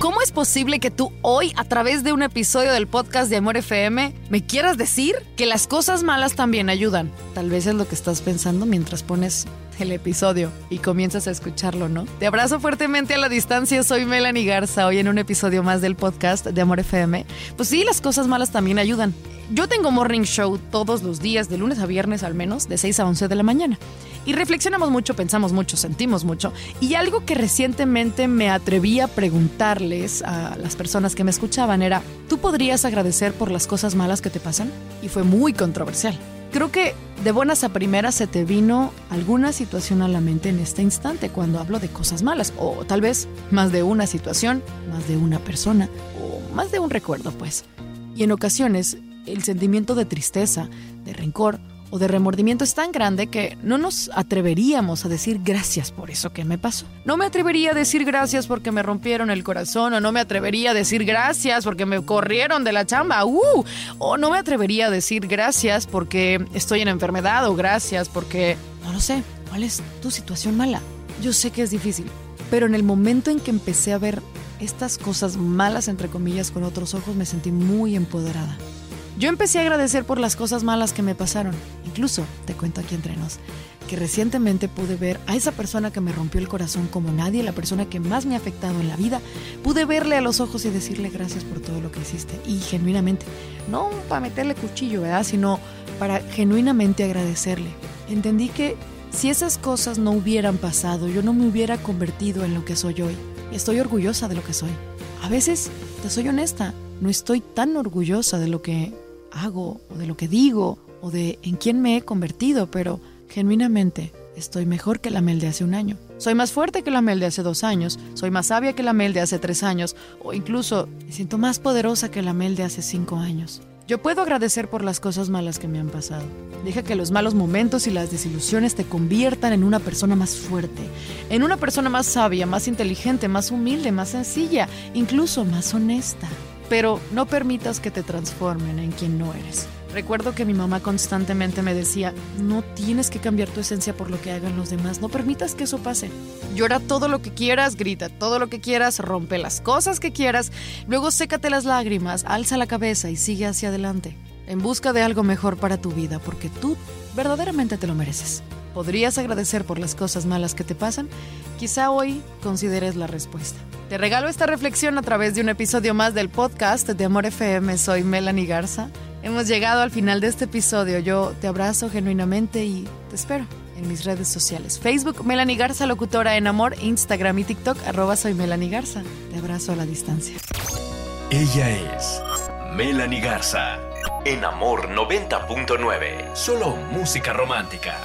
¿Cómo es posible que tú hoy, a través de un episodio del podcast de Amor FM, me quieras decir que las cosas malas también ayudan? Tal vez es lo que estás pensando mientras pones el episodio y comienzas a escucharlo, ¿no? Te abrazo fuertemente a la distancia, soy Melanie Garza, hoy en un episodio más del podcast de Amor FM. Pues sí, las cosas malas también ayudan. Yo tengo morning show todos los días, de lunes a viernes al menos, de 6 a 11 de la mañana. Y reflexionamos mucho, pensamos mucho, sentimos mucho. Y algo que recientemente me atreví a preguntarles a las personas que me escuchaban era, ¿tú podrías agradecer por las cosas malas que te pasan? Y fue muy controversial. Creo que de buenas a primeras se te vino alguna situación a la mente en este instante cuando hablo de cosas malas, o tal vez más de una situación, más de una persona, o más de un recuerdo, pues. Y en ocasiones, el sentimiento de tristeza, de rencor o de remordimiento es tan grande que no nos atreveríamos a decir gracias por eso que me pasó. No me atrevería a decir gracias porque me rompieron el corazón o no me atrevería a decir gracias porque me corrieron de la chamba. Uh, o no me atrevería a decir gracias porque estoy en enfermedad o gracias porque no lo sé. ¿Cuál es tu situación mala? Yo sé que es difícil, pero en el momento en que empecé a ver estas cosas malas entre comillas con otros ojos me sentí muy empoderada. Yo empecé a agradecer por las cosas malas que me pasaron. Incluso, te cuento aquí entre nos, que recientemente pude ver a esa persona que me rompió el corazón como nadie, la persona que más me ha afectado en la vida, pude verle a los ojos y decirle gracias por todo lo que hiciste. Y genuinamente, no para meterle cuchillo, ¿verdad? Sino para genuinamente agradecerle. Entendí que si esas cosas no hubieran pasado, yo no me hubiera convertido en lo que soy hoy. Estoy orgullosa de lo que soy. A veces, te soy honesta, no estoy tan orgullosa de lo que hago o de lo que digo o de en quién me he convertido, pero genuinamente estoy mejor que la Mel de hace un año. Soy más fuerte que la Mel de hace dos años, soy más sabia que la Mel de hace tres años, o incluso me siento más poderosa que la Mel de hace cinco años. Yo puedo agradecer por las cosas malas que me han pasado. Deja que los malos momentos y las desilusiones te conviertan en una persona más fuerte, en una persona más sabia, más inteligente, más humilde, más sencilla, incluso más honesta pero no permitas que te transformen en quien no eres. Recuerdo que mi mamá constantemente me decía, no tienes que cambiar tu esencia por lo que hagan los demás, no permitas que eso pase. Llora todo lo que quieras, grita todo lo que quieras, rompe las cosas que quieras, luego sécate las lágrimas, alza la cabeza y sigue hacia adelante, en busca de algo mejor para tu vida, porque tú verdaderamente te lo mereces. ¿Podrías agradecer por las cosas malas que te pasan? Quizá hoy consideres la respuesta. Te regalo esta reflexión a través de un episodio más del podcast de Amor FM. Soy Melanie Garza. Hemos llegado al final de este episodio. Yo te abrazo genuinamente y te espero en mis redes sociales. Facebook, Melanie Garza, locutora en amor, Instagram y TikTok, arroba soy Melanie Garza. Te abrazo a la distancia. Ella es Melanie Garza. En Amor 90.9. Solo música romántica.